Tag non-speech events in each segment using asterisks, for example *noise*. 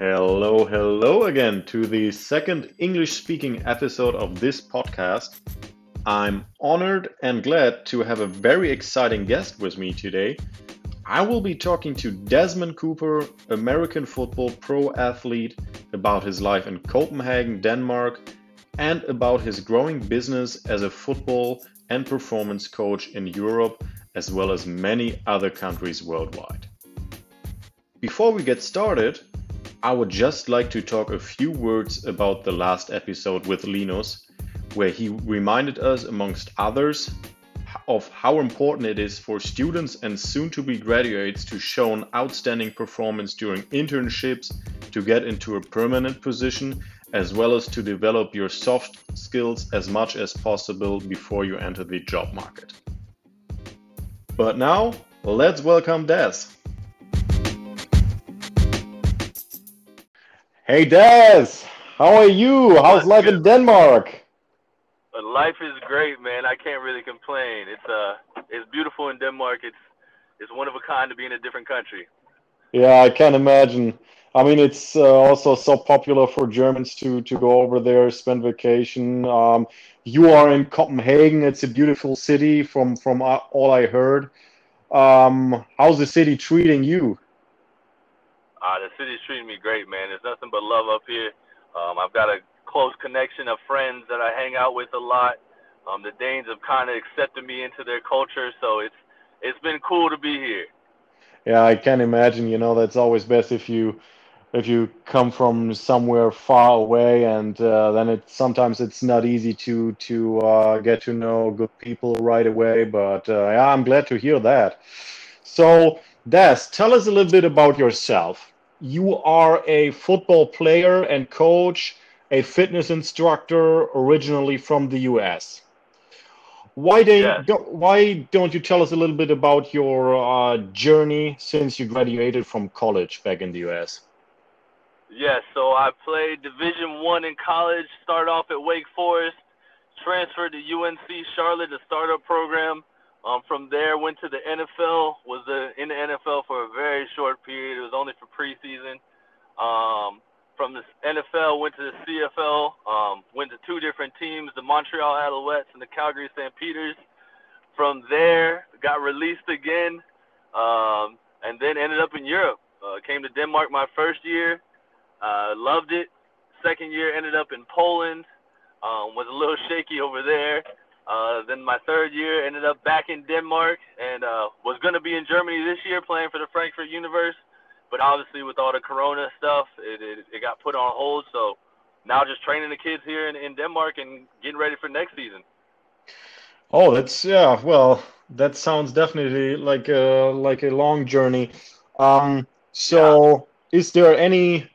Hello, hello again to the second English speaking episode of this podcast. I'm honored and glad to have a very exciting guest with me today. I will be talking to Desmond Cooper, American football pro athlete, about his life in Copenhagen, Denmark, and about his growing business as a football and performance coach in Europe, as well as many other countries worldwide. Before we get started, I would just like to talk a few words about the last episode with Linus, where he reminded us, amongst others, of how important it is for students and soon to be graduates to show an outstanding performance during internships to get into a permanent position, as well as to develop your soft skills as much as possible before you enter the job market. But now, let's welcome Des. Hey Des, how are you? How's life in Denmark? Life is great, man. I can't really complain. It's uh, it's beautiful in Denmark. It's it's one of a kind to be in a different country. Yeah, I can imagine. I mean, it's uh, also so popular for Germans to to go over there, spend vacation. Um, you are in Copenhagen. It's a beautiful city, from from all I heard. Um, how's the city treating you? Uh, the city's treating me great, man. There's nothing but love up here. Um, I've got a close connection of friends that I hang out with a lot. Um, the Danes have kind of accepted me into their culture, so it's it's been cool to be here. Yeah, I can imagine. You know, that's always best if you if you come from somewhere far away, and uh, then it sometimes it's not easy to to uh, get to know good people right away. But uh, yeah, I'm glad to hear that. So, Des, tell us a little bit about yourself you are a football player and coach, a fitness instructor originally from the US. Why, yes. don't, why don't you tell us a little bit about your uh, journey since you graduated from college back in the US? Yes, so I played Division One in college. Started off at Wake Forest, transferred to UNC Charlotte, a startup program. Um, from there, went to the NFL. Was the, in the NFL for a very short period. It was only for preseason. Um, from the NFL, went to the CFL. Um, went to two different teams: the Montreal Alouettes and the Calgary Stampeders. From there, got released again, um, and then ended up in Europe. Uh, came to Denmark my first year. Uh, loved it. Second year, ended up in Poland. Um, was a little shaky over there. Uh, then my third year ended up back in Denmark and uh, was going to be in Germany this year playing for the Frankfurt Universe. But obviously, with all the Corona stuff, it, it, it got put on hold. So now just training the kids here in, in Denmark and getting ready for next season. Oh, that's yeah. Well, that sounds definitely like a like a long journey. Um, so, yeah. is there any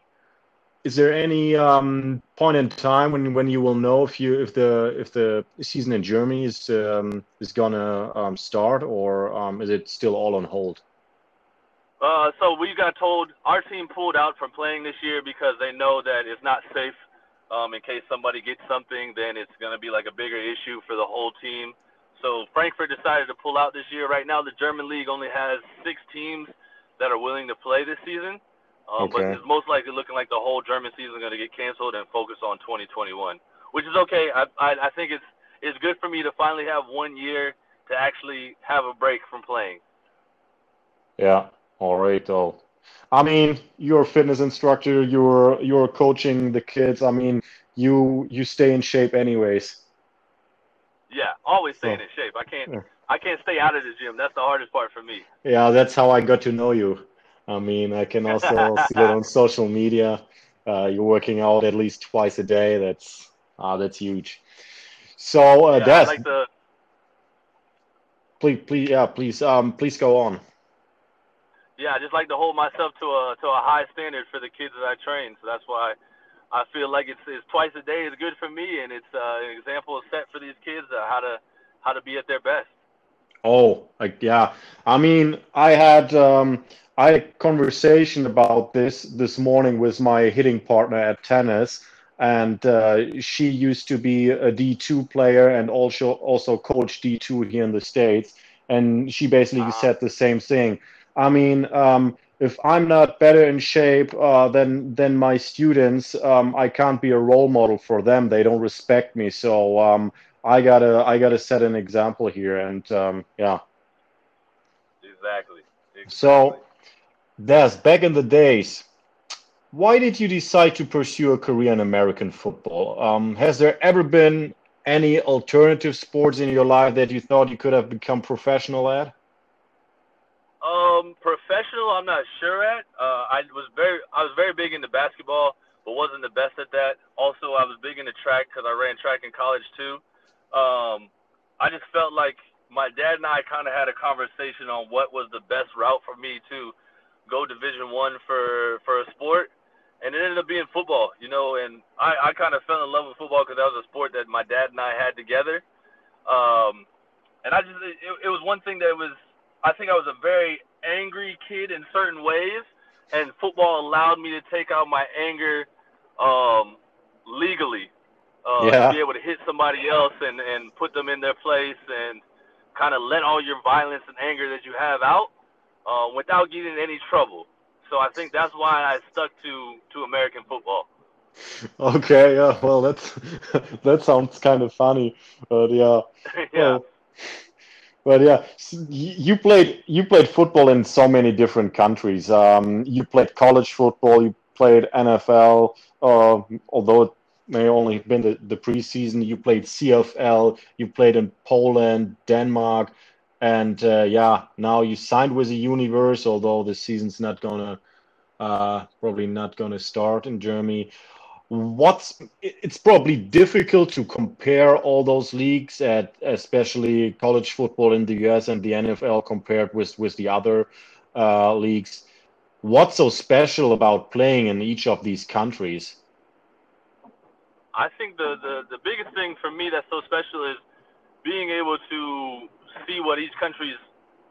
is there any um, point in time when when you will know if you if the if the season in Germany is um, is gonna um, start or um, is it still all on hold? Uh, so we got told our team pulled out from playing this year because they know that it's not safe. Um, in case somebody gets something, then it's gonna be like a bigger issue for the whole team. So Frankfurt decided to pull out this year. Right now, the German league only has six teams that are willing to play this season. Um, okay. But it's most likely looking like the whole German season is going to get canceled and focus on 2021, which is okay. I, I, I think it's it's good for me to finally have one year to actually have a break from playing. Yeah. All right. Though. I mean, you're a fitness instructor. You're you're coaching the kids. I mean, you you stay in shape anyways. Yeah, always staying so, in shape. I can't yeah. I can't stay out of the gym. That's the hardest part for me. Yeah, that's how I got to know you. I mean, I can also *laughs* see it on social media. Uh, you're working out at least twice a day. That's uh, that's huge. So, uh, yeah, Des, like the... please, please, yeah, please, um, please go on. Yeah, I just like to hold myself to a to a high standard for the kids that I train. So that's why I feel like it's, it's twice a day is good for me, and it's uh, an example set for these kids uh, how to how to be at their best. Oh, like, yeah. I mean, I had um, I had a conversation about this this morning with my hitting partner at tennis, and uh, she used to be a D2 player and also also coach D2 here in the states, and she basically said the same thing. I mean, um, if I'm not better in shape uh, than than my students, um, I can't be a role model for them. They don't respect me, so um, I gotta I gotta set an example here, and um, yeah. Exactly. exactly. So, Des, back in the days, why did you decide to pursue a career in American football? Um, has there ever been any alternative sports in your life that you thought you could have become professional at? Um, professional, I'm not sure at. Uh, I was very, I was very big into basketball, but wasn't the best at that. Also, I was big into track because I ran track in college too. Um, I just felt like my dad and I kind of had a conversation on what was the best route for me to go Division One for for a sport, and it ended up being football. You know, and I I kind of fell in love with football because that was a sport that my dad and I had together. Um, and I just it, it was one thing that was I think I was a very angry kid in certain ways, and football allowed me to take out my anger um, legally. Uh, yeah. To be able to hit somebody else and, and put them in their place and kind of let all your violence and anger that you have out uh, without getting in any trouble. So I think that's why I stuck to, to American football. *laughs* Okay, yeah, well, that's *laughs* that sounds kind of funny, but yeah. *laughs* yeah. Well, but yeah, you played you played football in so many different countries. Um, you played college football, you played NFL. Uh, although it may only have been the, the preseason, you played CFL. You played in Poland, Denmark, and uh, yeah, now you signed with the Universe. Although the season's not gonna uh, probably not gonna start in Germany what's it's probably difficult to compare all those leagues at especially college football in the US and the NFL compared with with the other uh, leagues what's so special about playing in each of these countries I think the, the the biggest thing for me that's so special is being able to see what each country's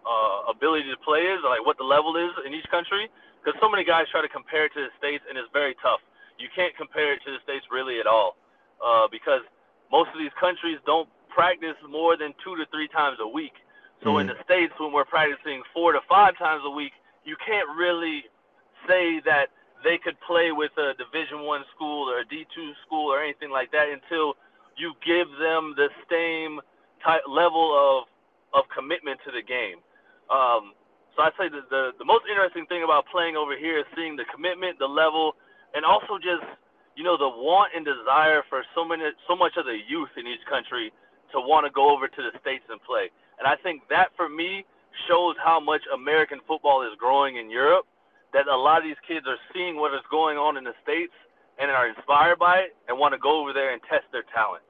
uh, ability to play is like what the level is in each country because so many guys try to compare it to the states and it's very tough you can't compare it to the states really at all uh, because most of these countries don't practice more than two to three times a week. So mm. in the states, when we're practicing four to five times a week, you can't really say that they could play with a Division One school or a D two school or anything like that until you give them the same type level of of commitment to the game. Um, so I'd say the, the the most interesting thing about playing over here is seeing the commitment, the level, and also just you know the want and desire for so many so much of the youth in each country to want to go over to the states and play. And I think that for me shows how much American football is growing in Europe. That a lot of these kids are seeing what is going on in the states and are inspired by it and want to go over there and test their talent.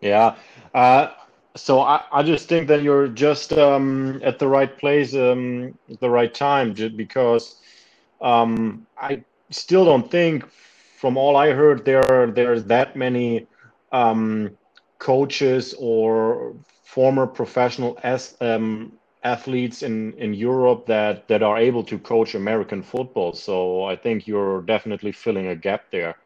Yeah. Uh, so I, I just think that you're just um, at the right place um, at the right time, because um, I still don't think, from all I heard, there there's that many um, coaches or former professional as, um, athletes in, in Europe that, that are able to coach American football. So I think you're definitely filling a gap there.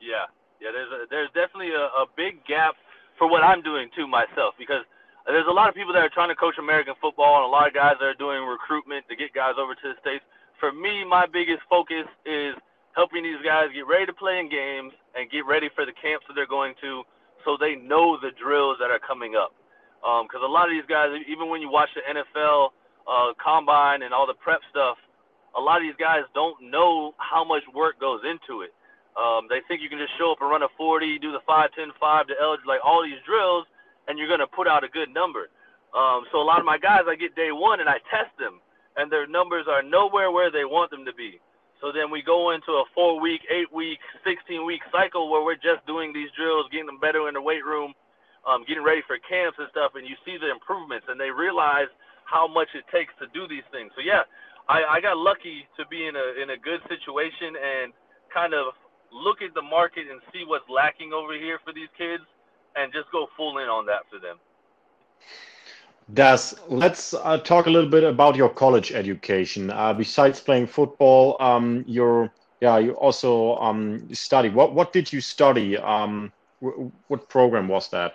Yeah, yeah. There's a, there's definitely a, a big gap for what I'm doing too myself because there's a lot of people that are trying to coach American football and a lot of guys that are doing recruitment to get guys over to the states for me, my biggest focus is helping these guys get ready to play in games and get ready for the camps that they're going to so they know the drills that are coming up. Because um, a lot of these guys, even when you watch the NFL uh, combine and all the prep stuff, a lot of these guys don't know how much work goes into it. Um, they think you can just show up and run a 40, do the 5, 10, 5 to eligible, like all these drills, and you're going to put out a good number. Um, so a lot of my guys, I get day one and I test them and their numbers are nowhere where they want them to be. So then we go into a four week, eight week, 16 week cycle where we're just doing these drills, getting them better in the weight room, um, getting ready for camps and stuff, and you see the improvements, and they realize how much it takes to do these things. So yeah, I, I got lucky to be in a in a good situation and kind of look at the market and see what's lacking over here for these kids, and just go full in on that for them. Des, let's uh, talk a little bit about your college education. Uh, besides playing football, um, you're yeah, you also um, study. What what did you study? Um, what program was that?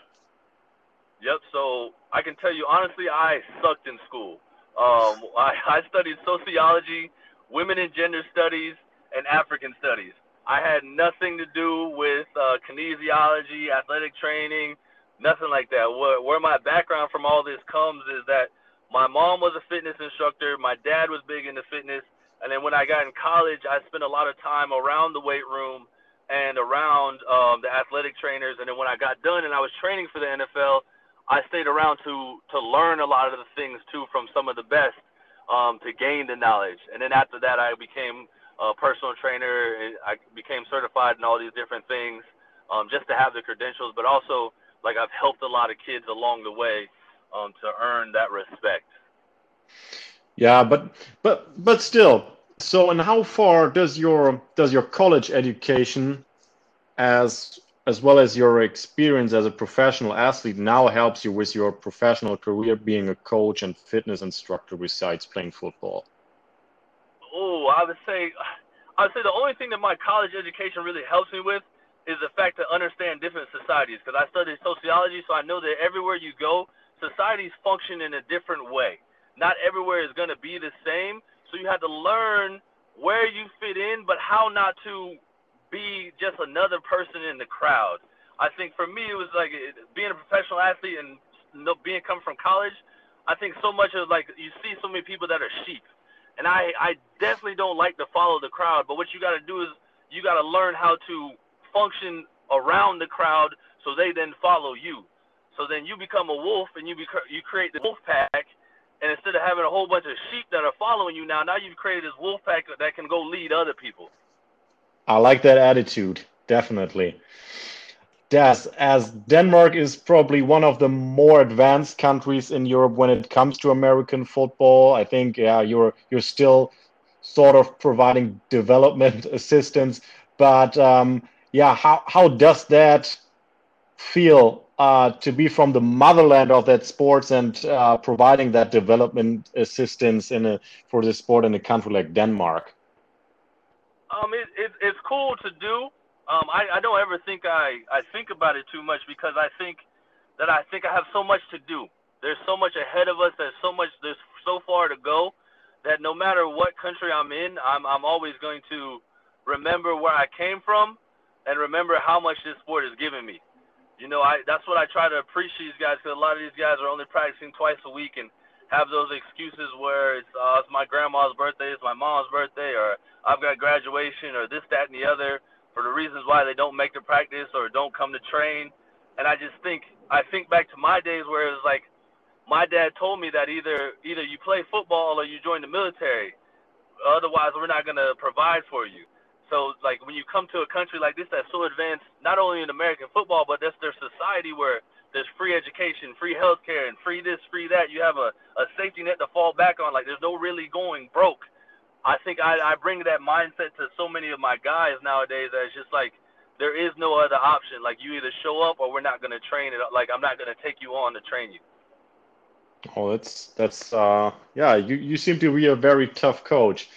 Yep. So I can tell you honestly, I sucked in school. Um, *laughs* I, I studied sociology, women and gender studies, and African studies. I had nothing to do with uh, kinesiology, athletic training, nothing like that. Where, where my background from all this comes is that my mom was a fitness instructor, my dad was big into fitness, and then when I got in college, I spent a lot of time around the weight room and around um, the athletic trainers. And then when I got done and I was training for the NFL, I stayed around to to learn a lot of the things too from some of the best um, to gain the knowledge. And then after that, I became a personal trainer. And I became certified in all these different things um, just to have the credentials, but also like I've helped a lot of kids along the way um, to earn that respect. Yeah, but but but still. So, and how far does your does your college education, as as well as your experience as a professional athlete, now helps you with your professional career, being a coach and fitness instructor besides playing football? Oh, I would say, I would say the only thing that my college education really helps me with is the fact to understand different societies. Because I studied sociology, so I know that everywhere you go, societies function in a different way not everywhere is going to be the same. So you have to learn where you fit in, but how not to be just another person in the crowd. I think for me, it was like being a professional athlete and being coming from college. I think so much of like you see so many people that are sheep, and I I definitely don't like to follow the crowd. But what you got to do is you got to learn how to function around the crowd so they then follow you. So then you become a wolf and you bec- you create the wolf pack and instead of having a whole bunch of sheep that are following you now, now you've created this wolf pack that can go lead other people. I like that attitude, definitely. Des, as Denmark is probably one of the more advanced countries in Europe when it comes to American football, I think yeah, you're you're still sort of providing development *laughs* assistance. But um, yeah, how how does that feel uh, to be from the motherland of that sports and uh, providing that development assistance in a, for the sport in a country like Denmark? Um, it, it, it's cool to do. Um, I, I don't ever think I, I think about it too much because I think that I think I have so much to do. There's so much ahead of us. There's so much. There's so far to go that no matter what country I'm in, I'm I'm always going to remember where I came from and remember how much this sport has given me you know, I that's what I try to appreciate these guys because a lot of these guys are only practicing twice a week and have those excuses where it's, uh, it's my grandma's birthday, it's my mom's birthday, or I've got graduation, or this, that, and the other for the reasons why they don't make the practice or don't come to train. And I just think I think back to my days where it was like my dad told me that either either you play football or you join the military, otherwise we're not gonna provide for you. So like when you come to a country like this that's so advanced, not only in American football, but that's their society where there's free education, free healthcare, and free this, free that. You have a, a safety net to fall back on. Like there's no really going broke. I think I, I bring that mindset to so many of my guys nowadays that it's just like there is no other option. Like you either show up or we're not gonna train it. Like I'm not gonna take you on to train you. Oh, that's that's uh yeah. You you seem to be a very tough coach.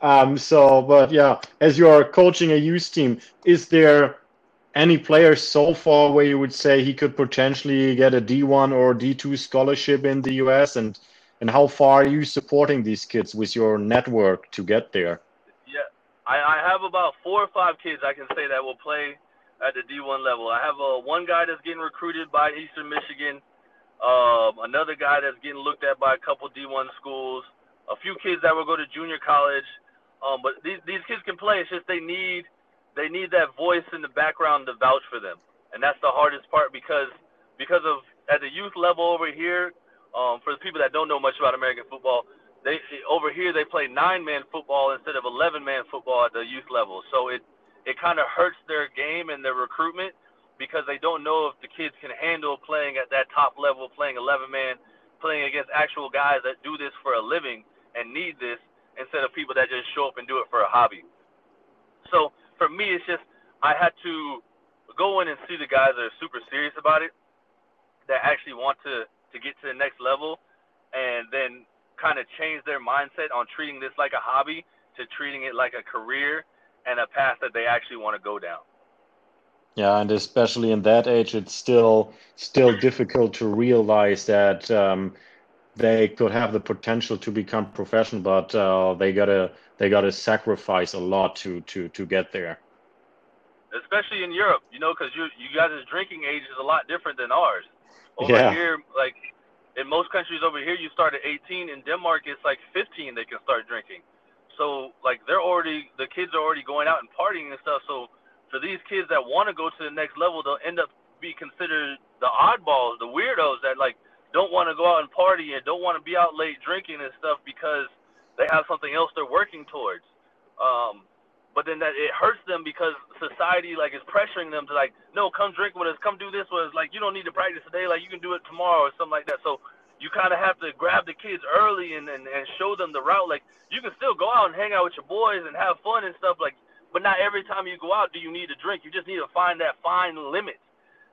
Um, so, but yeah, as you are coaching a youth team, is there any player so far where you would say he could potentially get a D1 or D2 scholarship in the US? And and how far are you supporting these kids with your network to get there? Yeah, I, I have about four or five kids I can say that will play at the D1 level. I have uh, one guy that's getting recruited by Eastern Michigan, um, another guy that's getting looked at by a couple D1 schools, a few kids that will go to junior college, um, but these these kids can play. It's just they need they need that voice in the background to vouch for them, and that's the hardest part because because of at the youth level over here. Um, for the people that don't know much about American football, they over here they play nine man football instead of eleven man football at the youth level. So it it kind of hurts their game and their recruitment because they don't know if the kids can handle playing at that top level, playing 11 man, playing against actual guys that do this for a living and need this instead of people that just show up and do it for a hobby. So for me, it's just I had to go in and see the guys that are super serious about it, that actually want to to get to the next level, and then kind of change their mindset on treating this like a hobby to treating it like a career and a path that they actually want to go down. Yeah, and especially in that age, it's still still difficult to realize that um, they could have the potential to become professional, but uh, they gotta they gotta sacrifice a lot to to to get there. Especially in Europe, you know, because you you guys' drinking age is a lot different than ours. Over Yeah, here, like in most countries over here, you start at 18. In Denmark, it's like 15 they can start drinking. So like they're already the kids are already going out and partying and stuff. So for these kids that want to go to the next level, they'll end up be considered the oddballs, the weirdos that like don't want to go out and party and don't want to be out late drinking and stuff because they have something else they're working towards. Um, but then that it hurts them because society like is pressuring them to like, no, come drink with us, come do this with us. Like you don't need to practice today, like you can do it tomorrow or something like that. So you kind of have to grab the kids early and, and and show them the route. Like you can still go out and hang out with your boys and have fun and stuff. Like, but not every time you go out do you need to drink. You just need to find that fine limit.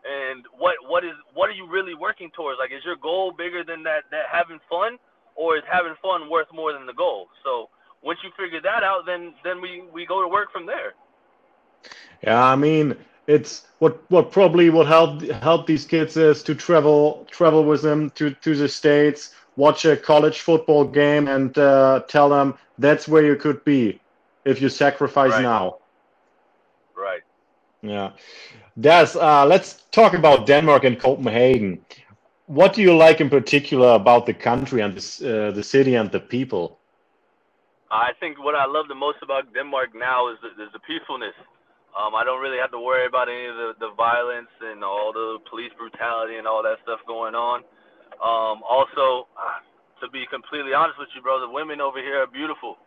And what what is what are you really working towards? Like, is your goal bigger than that that having fun, or is having fun worth more than the goal? So once you figure that out, then then we we go to work from there. yeah. I mean, it's what what probably would help help these kids is to travel travel with them to to the states, watch a college football game, and uh, tell them that's where you could be if you sacrifice Right. now. Right. Yeah. That's uh, let's talk about Denmark and Copenhagen. What do you like in particular about the country and this, uh, the city and the people? I think what I love the most about Denmark now is the, is the peacefulness. Um, I don't really have to worry about any of the, the violence and all the police brutality and all that stuff going on. Um, also, to be completely honest with you, bro, the women over here are beautiful.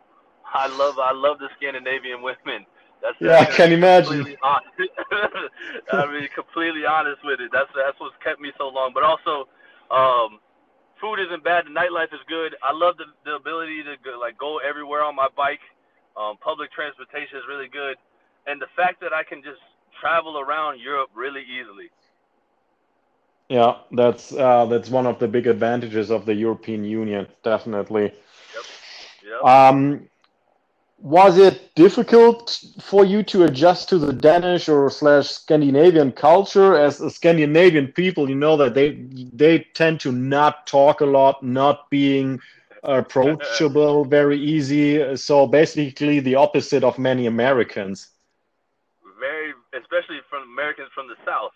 I love I love the Scandinavian women. That's Yeah, I can imagine. *laughs* I mean, completely honest with it. That's that's what's kept me so long. But also, um, food isn't bad. The nightlife is good. I love the, the ability to go, like go everywhere on my bike. Um, public transportation is really good, and the fact that I can just travel around Europe really easily. Yeah, that's uh, that's one of the big advantages of the European Union, definitely. Yep. Um, was it difficult for you to adjust to the Danish or slash Scandinavian culture? As a Scandinavian people, you know that they they tend to not talk a lot, not being approachable *laughs* very easy. So basically, the opposite of many Americans. very, especially from Americans from the South.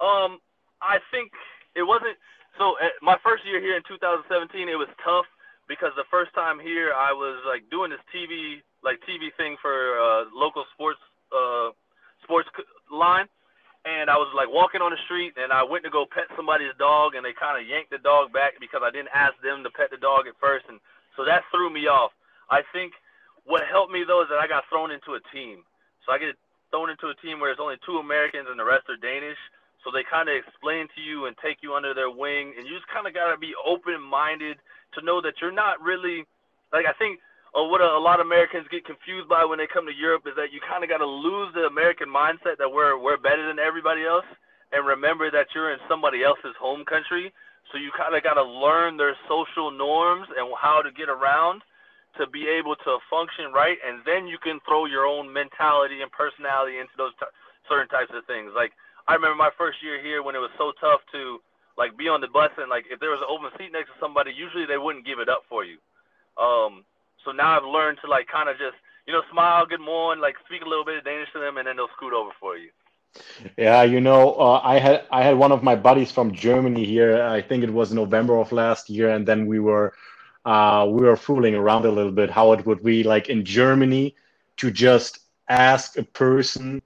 Um, I think it wasn't. So uh, my first year here in 2017, it was tough because the first time here I was like doing this TV like TV thing for uh, local sports uh, sports line, and I was like walking on the street and I went to go pet somebody's dog and they kind of yanked the dog back because I didn't ask them to pet the dog at first, and so that threw me off. I think what helped me though is that I got thrown into a team. So I get thrown into a team where there's only two Americans and the rest are Danish. So they kind of explain to you and take you under their wing, and you just kind of got to be open-minded to know that you're not really like I think uh, what a, a lot of Americans get confused by when they come to Europe is that you kind of got to lose the American mindset that we're we're better than everybody else, and remember that you're in somebody else's home country. So you kind of got to learn their social norms and how to get around to be able to function right, and then you can throw your own mentality and personality into those t- certain types of things. Like I remember my first year here when it was so tough to like be on the bus and like if there was an open seat next to somebody, usually they wouldn't give it up for you. Um, so now I've learned to like kind of just you know smile, good morning, like speak a little bit of Danish to them, and then they'll scoot over for you. Yeah, you know, uh, I had I had one of my buddies from Germany here. I think it was November of last year, and then we were uh, we were fooling around a little bit how it would be like in Germany to just ask a person,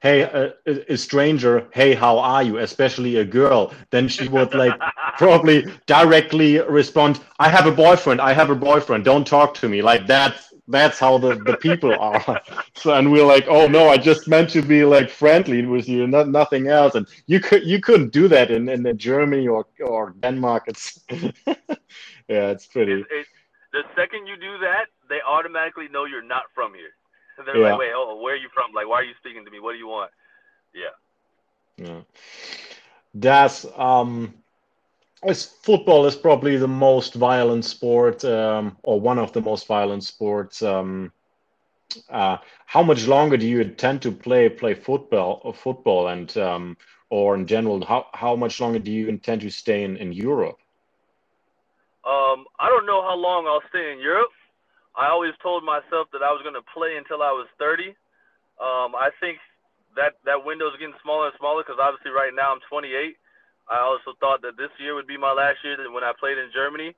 "Hey, a, a a stranger, hey, how are you?" Especially a girl. Then she would like *laughs* probably directly respond, "I have a boyfriend. I have a boyfriend. Don't talk to me." Like that's that's how the, the people are. *laughs* So and we're like, "Oh no, I just meant to be like friendly with you, not nothing else." And you could you couldn't do that in in Germany or or Denmark. It's *laughs* yeah, it's pretty. It, it, the second you do that, they automatically know you're not from here. They're Yeah. like, wait, oh, where are you from? Like, why are you speaking to me? What do you want? Yeah. Yeah. That's um, as football is probably the most violent sport, um, or one of the most violent sports. Um, uh, how much longer do you intend to play play football or football and um, or in general, how how much longer do you intend to stay in in Europe? Um, I don't know how long I'll stay in Europe. I always told myself that I was going to play until I was 30. Um, I think that that window is getting smaller and smaller because obviously right now I'm 28. I also thought that this year would be my last year when I played in Germany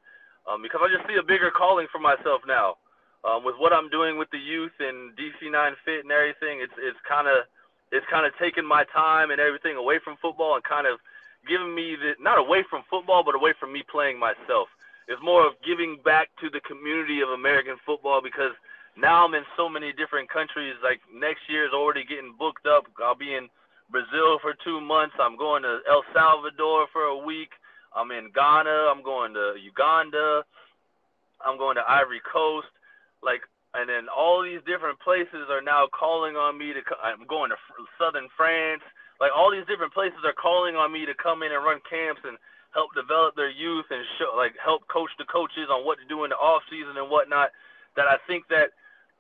um, because I just see a bigger calling for myself now. Um, with what I'm doing with the youth and DC9 Fit and everything, it's it's kind of it's kind of taking my time and everything away from football and kind of giving me the not away from football but away from me playing myself. It's more of giving back to the community of American football because now I'm in so many different countries. Like next year is already getting booked up. I'll be in Brazil for two months. I'm going to El Salvador for a week. I'm in Ghana. I'm going to Uganda. I'm going to Ivory Coast. Like, and then all these different places are now calling on me to. I'm going to southern France. Like all these different places are calling on me to come in and run camps and their youth and show, like help coach the coaches on what to do in the off season and whatnot. That I think that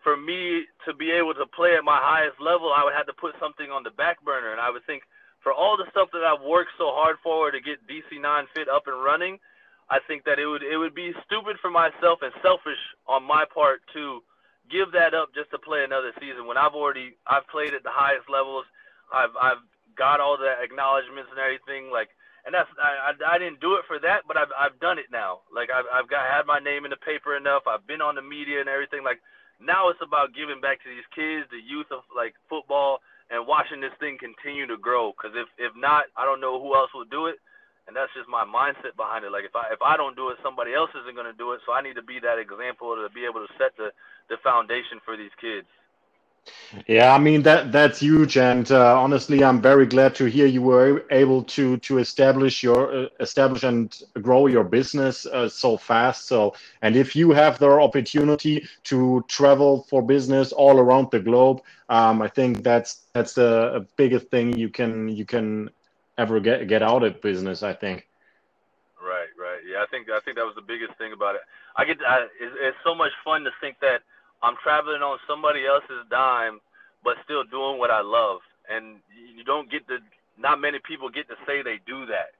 for me to be able to play at my highest level, I would have to put something on the back burner. And I would think for all the stuff that I've worked so hard for to get DC9 fit up and running, I think that it would it would be stupid for myself and selfish on my part to give that up just to play another season when I've already I've played at the highest levels. I've I've got all the acknowledgments and everything like and that's I, I, I didn't do it for that, but I've I've done it now. Like I've I've got had my name in the paper enough. I've been on the media and everything. Like now it's about giving back to these kids, the youth of like football, and watching this thing continue to grow. Because if if not, I don't know who else will do it, and that's just my mindset behind it. Like if I if I don't do it, somebody else isn't gonna do it. So I need to be that example to be able to set the the foundation for these kids. Yeah, I mean that that's huge, and uh, honestly, I'm very glad to hear you were able to to establish your uh, establish and grow your business uh, so fast. So, and if you have the opportunity to travel for business all around the globe, um, I think that's that's the biggest thing you can you can ever get get out of business. I think. Right, right. Yeah, I think I think that was the biggest thing about it. I get I, it's, it's so much fun to think that I'm traveling on somebody else's dime, but still doing what I love. And you don't get to, not many people get to say they do that.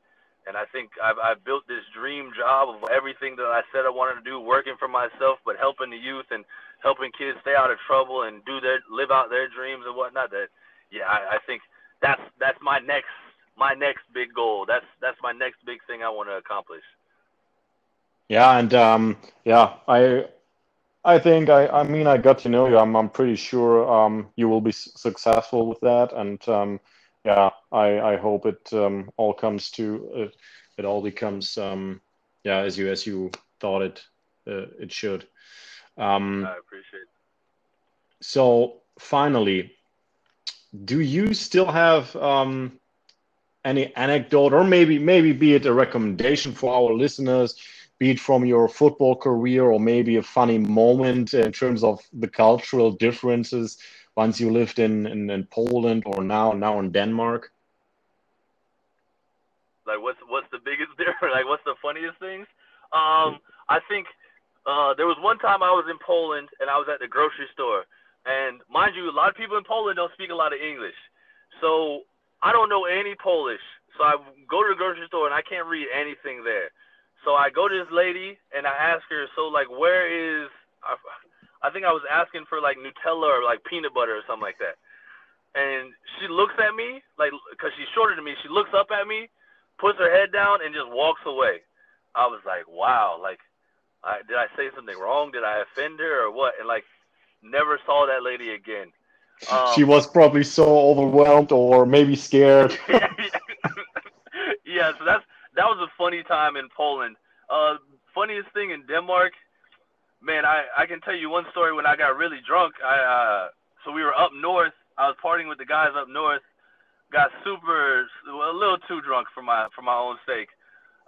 And I think I've, I've built this dream job of everything that I said I wanted to do, working for myself, but helping the youth and helping kids stay out of trouble and do their, live out their dreams and whatnot. That, yeah, I, I think that's that's my next my next big goal. That's that's my next big thing I want to accomplish. Yeah, and um, yeah, I I think I, I mean I got to know you. I'm I'm pretty sure um, you will be successful with that, and um, yeah, I I hope it um, all comes to it, it all becomes um, yeah as you as you thought it uh, it should. Um, I appreciate. It. So finally, do you still have um, any anecdote, or maybe maybe be it a recommendation for our listeners? Be it from your football career or maybe a funny moment in terms of the cultural differences once you lived in, in, in Poland or now now in Denmark? Like what's what's the biggest *laughs* difference? Like what's the funniest things? Um, I think uh, there was one time I was in Poland and I was at the grocery store, and mind you, a lot of people in Poland don't speak a lot of English, so I don't know any Polish. So I go to the grocery store and I can't read anything there. So I go to this lady and I ask her, so like, where is? I, I think I was asking for like Nutella or like peanut butter or something like that. And she looks at me like, cause she's shorter than me. She looks up at me, puts her head down, and just walks away. I was like, wow, like, I, did I say something wrong? Did I offend her or what? And like, never saw that lady again. Um, she was probably so overwhelmed or maybe scared. *laughs* yeah, so that's that was a funny time in Poland. Uh, funniest thing in Denmark, man, I I can tell you one story when I got really drunk. I uh, so we were up north. I was partying with the guys up north. Got super a little too drunk for my for my own sake.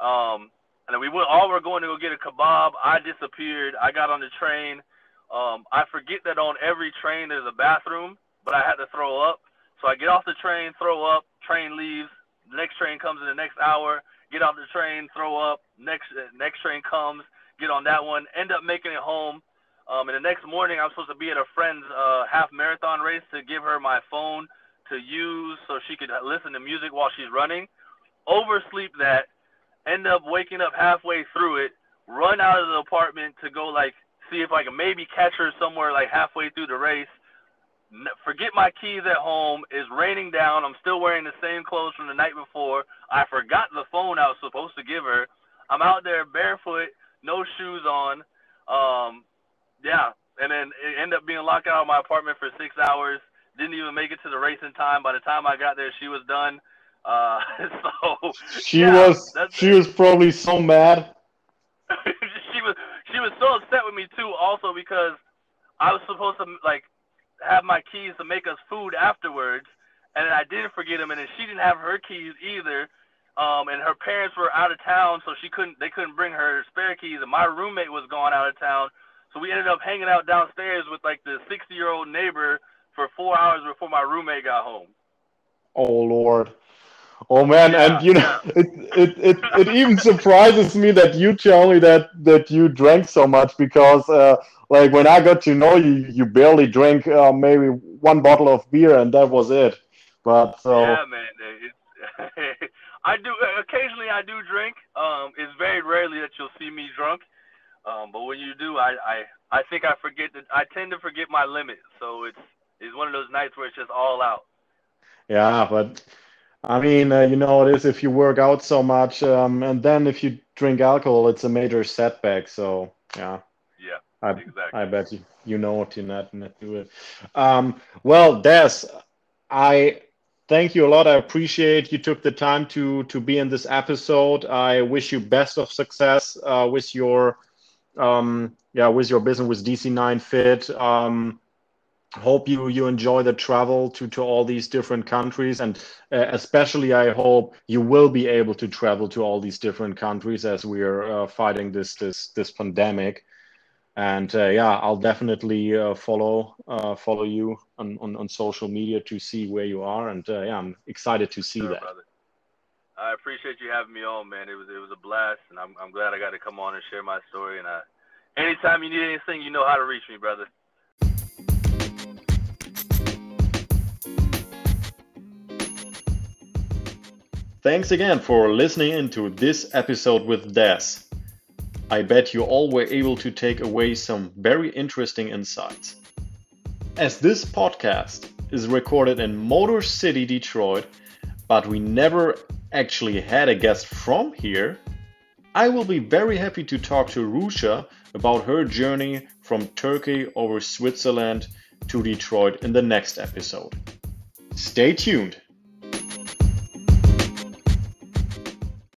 Um, and we went all were going to go get a kebab. I disappeared. I got on the train. Um, I forget that on every train there's a bathroom, but I had to throw up. So I get off the train, throw up. Train leaves. The next train comes in the next hour get off the train, throw up. Next next train comes, get on that one, end up making it home. Um, and the next morning, I'm supposed to be at a friend's uh, half marathon race to give her my phone to use so she could listen to music while she's running. Oversleep that, end up waking up halfway through it, run out of the apartment to go like see if I can maybe catch her somewhere like halfway through the race. Forget my keys at home. It's raining down. I'm still wearing the same clothes from the night before. I forgot the phone I was supposed to give her. I'm out there barefoot, no shoes on. Um, yeah, and then it ended up being locked out of my apartment for six hours. Didn't even make it to the race in time. By the time I got there, she was done. Uh, *laughs* so she yeah, was she was probably so mad. *laughs* she was she was so upset with me too. Also because I was supposed to like have my keys to make us food afterwards, and I didn't forget them, and then she didn't have her keys either. Um, and her parents were out of town, so she couldn't they couldn't bring her spare keys, and my roommate was gone out of town. So we ended up hanging out downstairs with like the 60 year old neighbor for four hours before my roommate got home. Oh Lord. Oh man, yeah, and you know, *laughs* it, it, it, it even surprises me that you tell me that that you drank so much because uh, like when I got to know you, you barely drank uh, maybe one bottle of beer and that was it. But so yeah, man, *laughs* I do occasionally I do drink. Um, it's very rarely that you'll see me drunk. Um, but when you do, I, I I think I forget that I tend to forget my limit. So it's it's one of those nights where it's just all out. Yeah, but I mean, uh, you know, it is if you work out so much, um, and then if you drink alcohol, it's a major setback. So yeah. Yeah. I, exactly. I bet you you know to not not do it. Um, well, Des, I thank you a lot. I appreciate you took the time to to be in this episode. I wish you best of success uh, with your um, yeah with your business with DC9 Fit. Um, hope you you enjoy the travel to to all these different countries. And uh, especially i hope you will be able to travel to all these different countries as we are uh, fighting this this this pandemic. And uh, yeah i'll definitely uh, follow uh, follow you on, on, on social media to see where you are. And uh, yeah i'm excited to see sure, that. brother. i appreciate you having me on man. It was it was a blast. And i'm, I'm glad i got to come on and share my story. And anytime you need anything you know how to reach me brother Thanks again for listening into this episode with Des. I bet you all were able to take away some very interesting insights. As this podcast is recorded in Motor City, Detroit, but we never actually had a guest from here, I will be very happy to talk to Rusha about her journey from Turkey over Switzerland to Detroit in the next episode. Stay tuned.